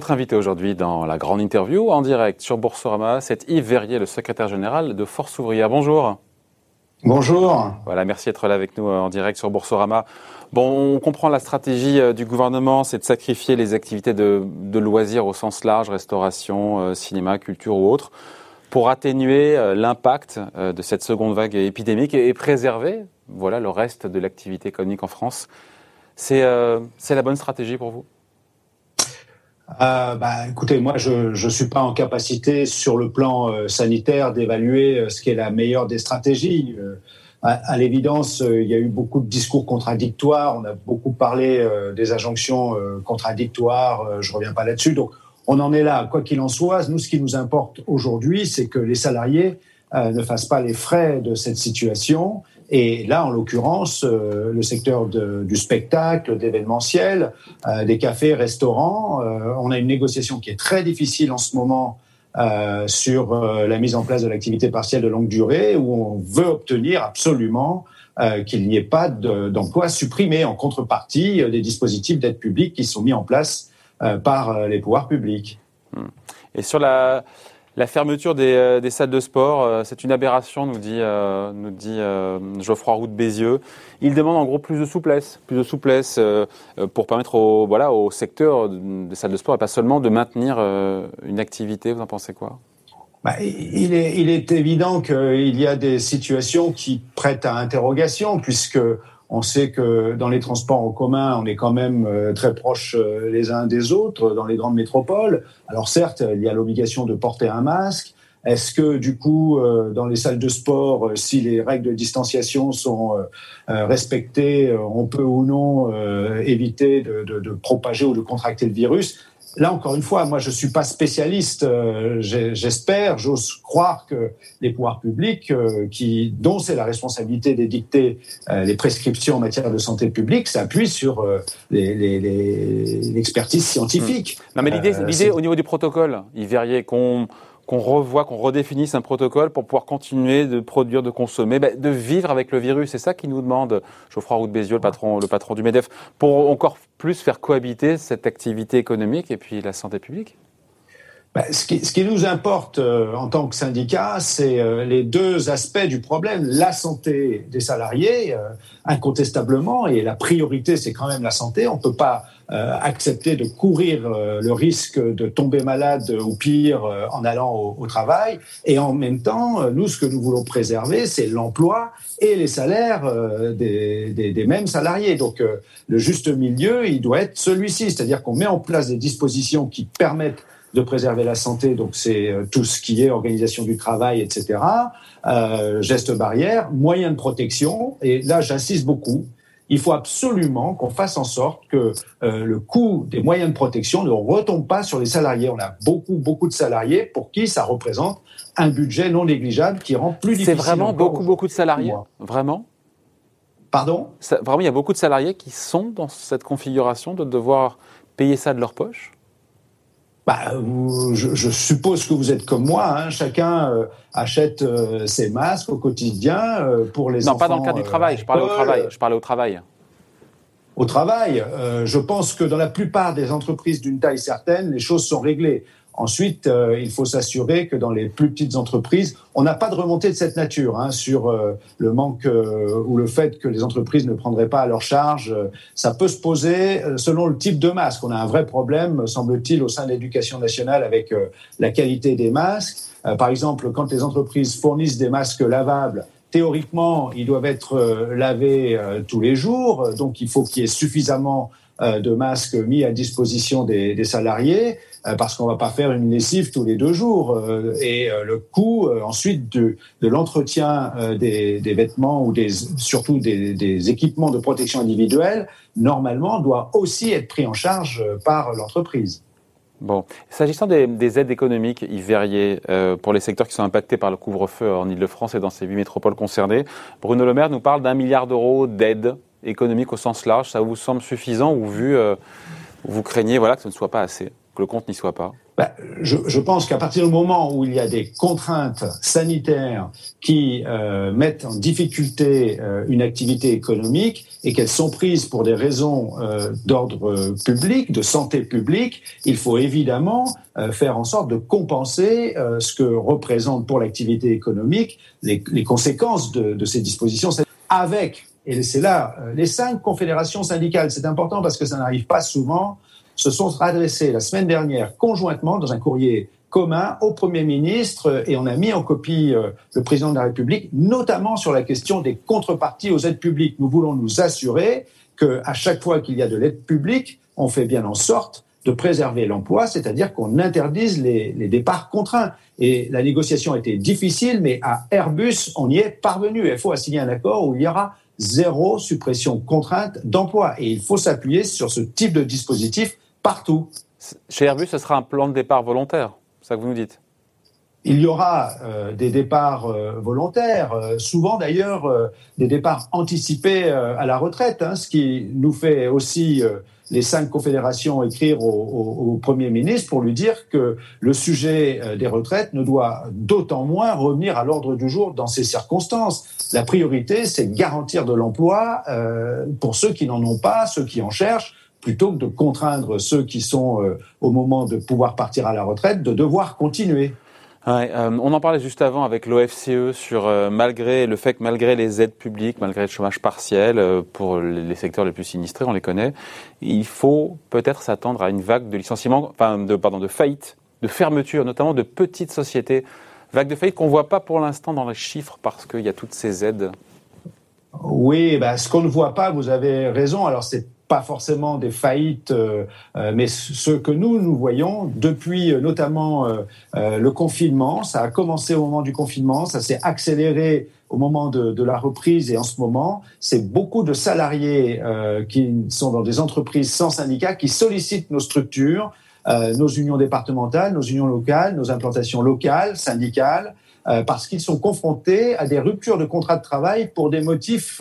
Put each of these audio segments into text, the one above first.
Votre invité aujourd'hui dans la grande interview en direct sur Boursorama, c'est Yves Verrier, le secrétaire général de Force ouvrière. Bonjour. Bonjour. Voilà, merci d'être là avec nous euh, en direct sur Boursorama. Bon, on comprend la stratégie euh, du gouvernement, c'est de sacrifier les activités de, loisirs au sens large, restauration, euh, cinéma, culture ou autre, pour atténuer l'impact de cette seconde vague épidémique et, préserver, voilà, le reste de l'activité économique en France. C'est la bonne stratégie pour vous? Euh, bah, écoutez, moi, je ne suis pas en capacité sur le plan euh, sanitaire d'évaluer euh, ce qui est la meilleure des stratégies. à, l'évidence, il y a eu beaucoup de discours contradictoires. On a beaucoup parlé des injonctions contradictoires. je reviens pas là-dessus. Donc, on en est là. Quoi qu'il en soit, nous, ce qui nous importe aujourd'hui, c'est que les salariés ne fassent pas les frais de cette situation et là, en l'occurrence, euh, le secteur de, du spectacle, d'événementiel, euh, des cafés, restaurants, euh, on a une négociation qui est très difficile en ce moment sur la mise en place de l'activité partielle de longue durée, où on veut obtenir absolument qu'il n'y ait pas d'emplois supprimés en contrepartie des dispositifs d'aide publique qui sont mis en place par les pouvoirs publics. Et sur la, la fermeture des, euh, salles de sport, euh, c'est une aberration, nous dit, euh, Geoffroy Roux de Bézieux. Il demande en gros plus de souplesse, plus de souplesse pour permettre au, voilà, au secteur des salles de sport et pas seulement de maintenir une activité. Vous en pensez quoi? Bah, il est évident qu'il y a des situations qui prêtent à interrogation, puisque on sait que dans les transports en commun, on est quand même euh, très proches euh, les uns des autres dans les grandes métropoles. Alors certes, il y a l'obligation de porter un masque. Est-ce que du coup, euh, dans les salles de sport, si les règles de distanciation sont respectées, on peut ou non éviter de, de, propager ou de contracter le virus? Là, encore une fois, moi, je suis pas spécialiste. Euh, j'espère, j'ose croire que les pouvoirs publics, euh, qui, dont c'est la responsabilité d'édicter euh, les prescriptions en matière de santé publique, s'appuient sur l'expertise scientifique. Hmm. Non, mais l'idée, au niveau du protocole, il verriez qu'on qu'on revoie, qu'on redéfinisse un protocole pour pouvoir continuer de produire, de consommer, ben, de vivre avec le virus. C'est ça qui nous demande Geoffroy Roux de Bézieux, le patron, du MEDEF, pour encore plus faire cohabiter cette activité économique et puis la santé publique ben, ce, qui, ce, qui, nous importe euh, en tant que syndicat, c'est euh, les deux aspects du problème. La santé des salariés, euh, incontestablement, et la priorité, c'est quand même la santé. On ne peut pas accepter de courir le risque de tomber malade ou pire en allant au, au, travail. Et en même temps, nous, ce que nous voulons préserver, c'est l'emploi et les salaires des, des, des, mêmes salariés. Donc, le juste milieu, il doit être celui-ci, c'est-à-dire qu'on met en place des dispositions qui permettent de préserver la santé, donc c'est euh, tout ce qui est organisation du travail, etc. Euh, gestes barrières, moyens de protection, et là j'insiste beaucoup, il faut absolument qu'on fasse en sorte que euh, le coût des moyens de protection ne retombe pas sur les salariés. On a beaucoup, beaucoup de salariés pour qui ça représente un budget non négligeable qui rend plus difficile. C'est vraiment beaucoup, beaucoup de salariés? Vraiment? Pardon? Vraiment, il y a beaucoup de salariés qui sont dans cette configuration de devoir payer ça de leur poche? Bah, je, suppose que vous êtes comme moi. Hein. Chacun euh, achète euh, ses masques au quotidien euh, pour les non, enfants. Non, pas dans le cadre du travail. Je parlais au travail. Je parlais au travail. Au travail, je pense que dans la plupart des entreprises d'une taille certaine, les choses sont réglées. Ensuite, euh, il faut s'assurer que dans les plus petites entreprises, on n'a pas de remontée de cette nature hein, sur euh, le manque euh, ou le fait que les entreprises ne prendraient pas à leur charge. ça peut se poser selon le type de masque. On a un vrai problème, semble-t-il, au sein de l'éducation nationale avec la qualité des masques. par exemple, quand les entreprises fournissent des masques lavables, théoriquement, ils doivent être lavés tous les jours, donc il faut qu'il y ait suffisamment de masques mis à disposition des, des salariés. Euh, parce qu'on va pas faire une lessive tous les deux jours. Euh, et euh, le coût ensuite de, l'entretien des, vêtements ou surtout des, équipements de protection individuelle, normalement, doit aussi être pris en charge par l'entreprise. Bon, s'agissant des, des, aides économiques, Yves Verrier, pour les secteurs qui sont impactés par le couvre-feu en Ile-de-France et dans ces huit métropoles concernées, Bruno Le Maire nous parle d'un milliard d'euros d'aide économique au sens large. Ça vous semble suffisant ou vu, vous craignez voilà, que ce ne soit pas assez? Le compte n'y soit pas? Bah, je, pense qu'à partir du moment où il y a des contraintes sanitaires qui euh, mettent en difficulté euh, une activité économique et qu'elles sont prises pour des raisons euh, d'ordre public, de santé publique, il faut évidemment faire en sorte de compenser ce que représentent pour l'activité économique les, les conséquences de, de, ces dispositions avec, et c'est là, les cinq confédérations syndicales, c'est important parce que ça n'arrive pas souvent, se sont adressés la semaine dernière conjointement dans un courrier commun au Premier ministre et on a mis en copie euh, le président de la République, notamment sur la question des contreparties aux aides publiques. Nous voulons nous assurer qu'à chaque fois qu'il y a de l'aide publique, on fait bien en sorte de préserver l'emploi, c'est-à-dire qu'on interdise les, départs contraints. Et la négociation a été difficile, mais à Airbus, on y est parvenu. FO a signé un accord où il y aura zéro suppression contrainte d'emploi. Et il faut s'appuyer sur ce type de dispositif partout. Chez Airbus, ce sera un plan de départ volontaire, c'est ça que vous nous dites? Il y aura euh, des départs euh, volontaires, euh, souvent d'ailleurs des départs anticipés à la retraite, hein, ce qui nous fait aussi les cinq confédérations écrire au, Premier ministre pour lui dire que le sujet des retraites ne doit d'autant moins revenir à l'ordre du jour dans ces circonstances. La priorité, c'est garantir de l'emploi pour ceux qui n'en ont pas, ceux qui en cherchent, plutôt que de contraindre ceux qui sont euh, au moment de pouvoir partir à la retraite de devoir continuer. Euh, on en parlait juste avant avec l'OFCE sur euh, malgré le fait que malgré les aides publiques, malgré le chômage partiel pour les, secteurs les plus sinistrés, on les connaît, il faut peut-être s'attendre à une vague de licenciements, enfin de pardon, de faillite, de fermeture, notamment de petites sociétés, vague de faillite qu'on voit pas pour l'instant dans les chiffres parce qu'il y a toutes ces aides. Oui, bah, ce qu'on ne voit pas, vous avez raison. Alors c'est pas forcément des faillites, euh, euh, mais ce que nous, nous voyons depuis euh, notamment le confinement, ça a commencé au moment du confinement, ça s'est accéléré au moment de, de, la reprise et en ce moment, c'est beaucoup de salariés qui sont dans des entreprises sans syndicats qui sollicitent nos structures, nos unions départementales, nos unions locales, nos implantations locales, syndicales, parce qu'ils sont confrontés à des ruptures de contrat de travail pour des motifs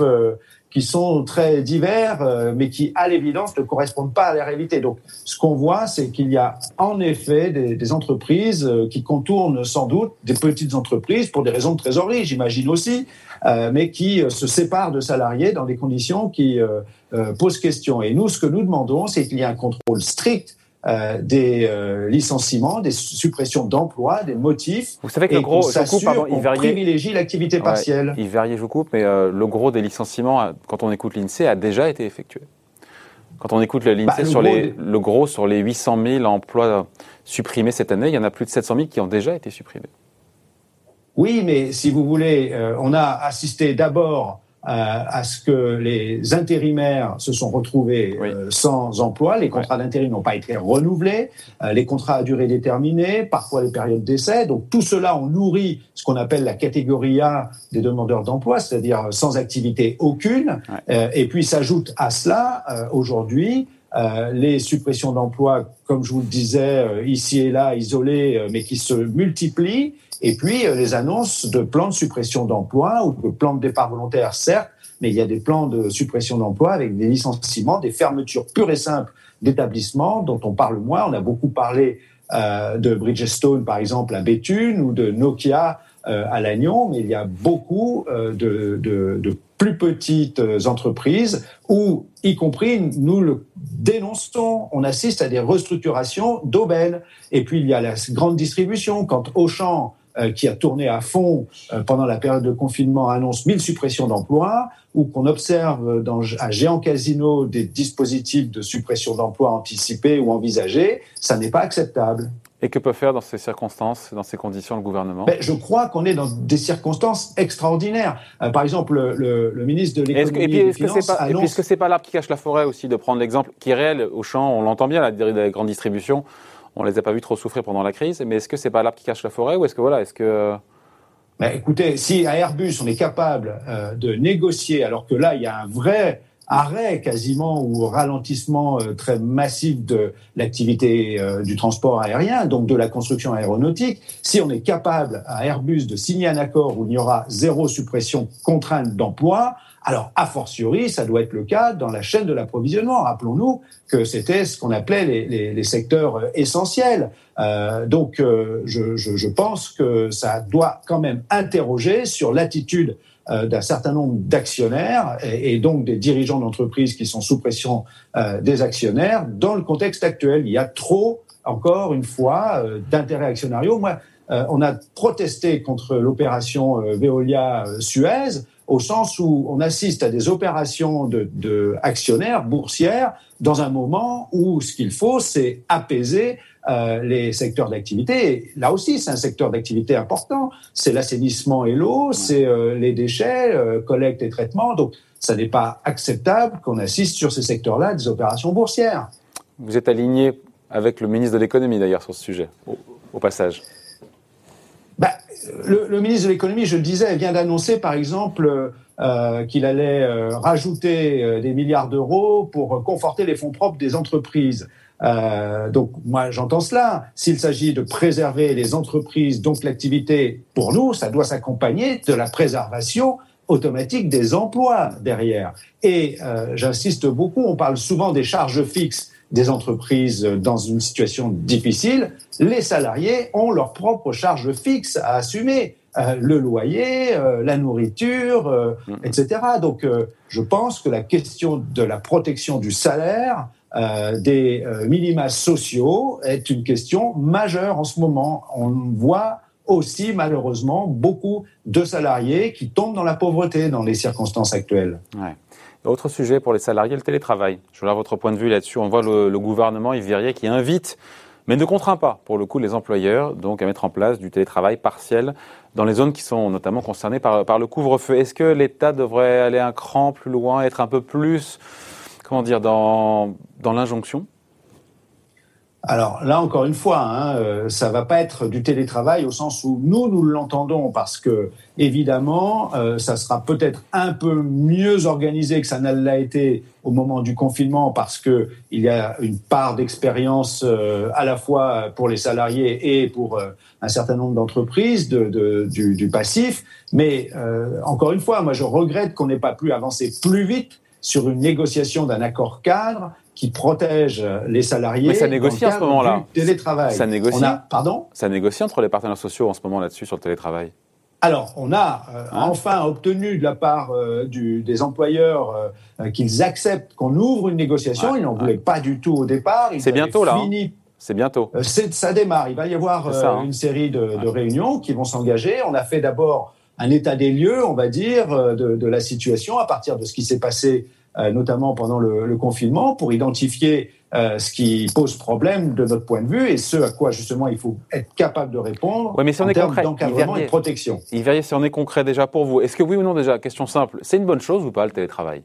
qui sont très divers, euh, mais qui, à l'évidence, ne correspondent pas à la réalité. Donc, ce qu'on voit, c'est qu'il y a en effet des, des, entreprises euh, qui contournent sans doute des petites entreprises pour des raisons de trésorerie, j'imagine aussi, euh, mais qui se séparent de salariés dans des conditions qui posent question. Et nous, ce que nous demandons, c'est qu'il y ait un contrôle strict euh, des euh, licenciements, des suppressions d'emplois, des motifs. Vous savez que le gros, coupe, pardon, il privilégie l'activité partielle. il variait, je vous coupe, mais euh, le gros des licenciements, quand on écoute l'INSEE, a déjà été effectué. Quand on écoute l'INSEE bah, sur les, le gros sur les 800 000 emplois supprimés cette année, il y en a plus de 700 000 qui ont déjà été supprimés. Oui, mais si vous voulez, on a assisté d'abord à ce que les intérimaires se sont retrouvés euh, sans emploi, les contrats d'intérim n'ont pas été renouvelés, euh, les contrats à durée déterminée, parfois les périodes d'essai. Donc tout cela, on nourrit ce qu'on appelle la catégorie A des demandeurs d'emploi, c'est-à-dire sans activité aucune. Euh, et puis s'ajoute à cela aujourd'hui les suppressions d'emplois, comme je vous le disais, ici et là, isolées, mais qui se multiplient et puis, euh, les annonces de plans de suppression d'emplois ou de plans de départ volontaire, certes, mais il y a des plans de suppression d'emplois avec des licenciements, des fermetures pures et simples d'établissements dont on parle moins. On a beaucoup parlé euh, de Bridgestone, par exemple, à Béthune ou de Nokia euh, à Lannion, mais il y a beaucoup euh, de, de, de, plus petites entreprises où, y compris, nous le dénonçons, on assiste à des restructurations d'aubaines. Et puis, il y a la grande distribution. Quand Auchan euh, qui a tourné à fond euh, pendant la période de confinement, annonce 1000 suppressions d'emplois, ou qu'on observe dans, à Géant Casino des dispositifs de suppression d'emplois anticipés ou envisagés, ça n'est pas acceptable. Et que peut faire dans ces circonstances, dans ces conditions, le gouvernement? Ben, Je crois qu'on est dans des circonstances extraordinaires. Euh, par exemple, le, le, ministre de l'économie et, puis, est-ce que c'est pas, annonce... est-ce que c'est pas l'arbre qui cache la forêt aussi de prendre l'exemple qui est réel au champ On l'entend bien, la, la grande distribution on les a pas vus trop souffrir pendant la crise, mais est-ce que c'est pas l'arbre qui cache la forêt ou est-ce que voilà, est-ce que ben, écoutez, si à Airbus on est capable euh, de négocier, alors que là il y a un vrai arrêt quasiment ou ralentissement euh, très massif de l'activité euh, du transport aérien, donc de la construction aéronautique, si on est capable à Airbus de signer un accord où il y aura zéro suppression contrainte d'emploi, alors, a fortiori, ça doit être le cas dans la chaîne de l'approvisionnement. Rappelons-nous que c'était ce qu'on appelait les, les, secteurs euh, essentiels. Euh, donc, je, je, je, pense que ça doit quand même interroger sur l'attitude euh, d'un certain nombre d'actionnaires et, donc des dirigeants d'entreprises qui sont sous pression euh, des actionnaires dans le contexte actuel. Il y a trop, encore une fois, euh, d'intérêts actionnariaux. Moi, on a protesté contre l'opération Veolia-Suez au sens où on assiste à des opérations de, de actionnaires boursières dans un moment où ce qu'il faut, c'est apaiser euh, les secteurs d'activité. Là aussi, c'est un secteur d'activité important. C'est l'assainissement et l'eau, c'est euh, les déchets, euh, collecte et traitement. Donc, ça n'est pas acceptable qu'on assiste sur ces secteurs-là des opérations boursières. Vous êtes aligné avec le ministre de l'économie d'ailleurs sur ce sujet, au, passage. Bah, le, le, ministre de l'économie, je le disais, vient d'annoncer par exemple euh, qu'il allait rajouter des milliards d'euros pour conforter les fonds propres des entreprises. Euh, donc moi j'entends cela. S'il s'agit de préserver les entreprises, donc l'activité, pour nous, ça doit s'accompagner de la préservation automatique des emplois derrière. Et euh, j'insiste beaucoup, on parle souvent des charges fixes des entreprises dans une situation difficile. Les salariés ont leurs propres charges fixes à assumer. Euh, le loyer, euh, la nourriture, euh, mm-hmm. etc. Donc, je pense que la question de la protection du salaire euh, des euh, minima sociaux est une question majeure en ce moment. On voit aussi malheureusement beaucoup de salariés qui tombent dans la pauvreté dans les circonstances actuelles. Autre sujet pour les salariés, le télétravail. Je voulais votre point de vue là-dessus. On voit le, le gouvernement Yves Verrier qui invite, mais ne contraint pas, pour le coup, les employeurs donc à mettre en place du télétravail partiel dans les zones qui sont notamment concernées par, le couvre-feu. Est-ce que l'État devrait aller un cran plus loin, être un peu plus comment dire, dans l'injonction? Alors là, encore une fois, hein, euh, ça va pas être du télétravail au sens où nous, nous l'entendons parce que, évidemment, euh, ça sera peut-être un peu mieux organisé que ça ne l'a été au moment du confinement parce que il y a une part d'expérience euh, à la fois pour les salariés et pour un certain nombre d'entreprises de, de, du, du, passif. Mais encore une fois, moi, je regrette qu'on n'ait pas pu avancer plus vite sur une négociation d'un accord cadre qui protège les salariés. Mais ça négocie en ce moment-là. Télétravail. Ça négocie. pardon Ça négocie entre les partenaires sociaux en ce moment là-dessus sur le télétravail. Alors, on a euh, hein enfin obtenu de la part euh, du, des employeurs euh, qu'ils acceptent qu'on ouvre une négociation. Ils n'en voulaient pas du tout au départ. C'est bientôt là. Hein. C'est bientôt. ça démarre. Il va y avoir hein. une série de, de réunions qui vont s'engager. On a fait d'abord un état des lieux, on va dire, de, de la situation à partir de ce qui s'est passé notamment pendant le, le, confinement, pour identifier euh, ce qui pose problème de notre point de vue et ce à quoi justement il faut être capable de répondre ouais, mais si on en est termes d'encadrement et de protection. Il verrait si on est concret déjà pour vous. Est-ce que oui ou non déjà, question simple, c'est une bonne chose ou pas le télétravail?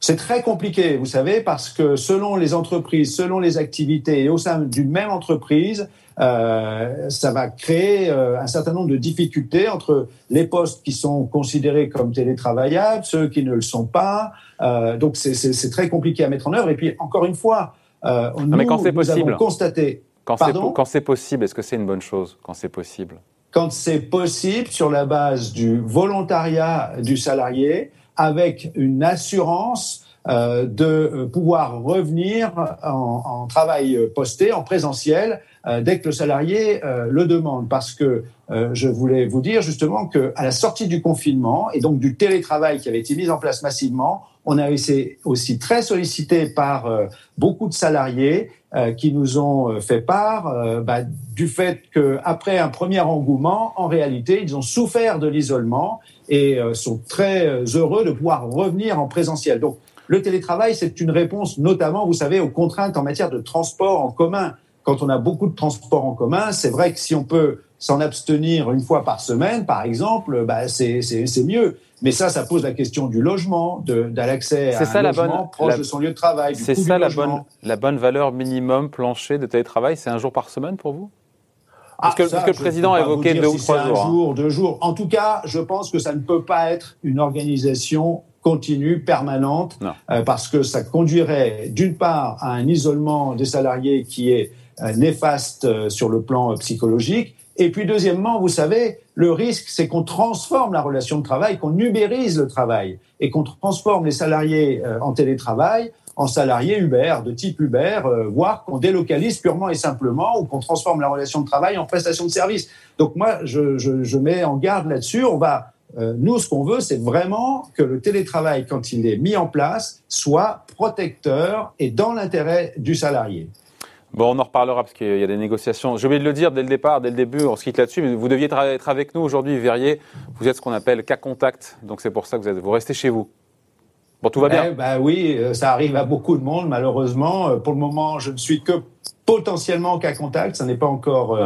C'est très compliqué, vous savez, parce que selon les entreprises, selon les activités et au sein d'une même entreprise, euh, ça va créer euh, un certain nombre de difficultés entre les postes qui sont considérés comme télétravaillables, ceux qui ne le sont pas. Euh, donc c'est très compliqué à mettre en œuvre. Et puis encore une fois, euh, nous, mais quand possible, avons constaté. Quand c'est possible, est-ce que c'est une bonne chose quand c'est possible? Quand c'est possible sur la base du volontariat du salarié, avec une assurance euh, de euh, pouvoir revenir en, en, travail posté, en présentiel, euh, dès que le salarié euh, le demande. Parce que euh, je voulais vous dire justement que à la sortie du confinement et donc du télétravail qui avait été mis en place massivement, on a été aussi très sollicité par beaucoup de salariés qui nous ont fait part bah, du fait qu'après un premier engouement, en réalité, ils ont souffert de l'isolement et euh, sont très euh, heureux de pouvoir revenir en présentiel. Donc, le télétravail, c'est une réponse notamment, vous savez, aux contraintes en matière de transport en commun. Quand on a beaucoup de transport en commun, c'est vrai que si on peut s'en abstenir une fois par semaine, par exemple, bah, c'est mieux. Mais ça, ça pose la question du logement, de, de l'accès à un logement bonne, proche de son lieu de travail. C'est ça la bonne, la bonne valeur minimum plancher de télétravail, c'est un jour par semaine pour vous? Parce que, ah, que le président a évoqué deux ou trois jours. Un jour, deux jours. En tout cas, je pense que ça ne peut pas être une organisation continue, permanente, euh, parce que ça conduirait d'une part à un isolement des salariés qui est euh, néfaste euh, sur le plan psychologique, et puis deuxièmement, vous savez, le risque, c'est qu'on transforme la relation de travail, qu'on numérise le travail, et qu'on transforme les salariés en télétravail en salariés Uber, de type Uber, voire qu'on délocalise purement et simplement, ou qu'on transforme la relation de travail en prestation de service. Donc moi, je, je, je mets en garde là-dessus. On va euh, nous, ce qu'on veut, c'est vraiment que le télétravail, quand il est mis en place, soit protecteur et dans l'intérêt du salarié. Bon, on en reparlera parce qu'il y a des négociations. J'ai oublié de le dire dès le départ, dès le début, on se quitte là-dessus, mais vous deviez être avec nous aujourd'hui, Verrier. Vous êtes ce qu'on appelle cas contact, donc c'est pour ça que vous, êtes, vous restez chez vous. Bon, tout va bien. Eh ben oui, euh, ça arrive à beaucoup de monde, malheureusement. Euh, pour le moment, je ne suis que potentiellement cas contact. Ça n'est pas encore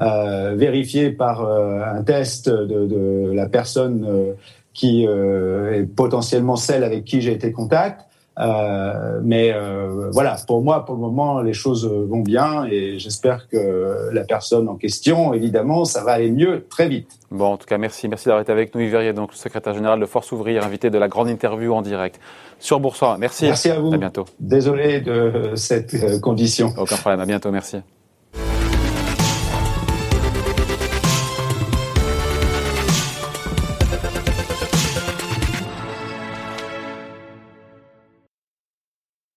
euh, vérifié par euh, un test de, de la personne euh, qui est potentiellement celle avec qui j'ai été contact. Euh, mais euh, voilà, pour moi, pour le moment, les choses vont bien et j'espère que la personne en question, évidemment, ça va aller mieux très vite. Bon, en tout cas, merci. Merci d'avoir été avec nous, Yves Verrier, donc le secrétaire général de Force Ouvrière, invité de la grande interview en direct sur Boursorama. Merci. Merci à vous. À bientôt. Désolé de cette condition. Aucun problème. À bientôt. Merci.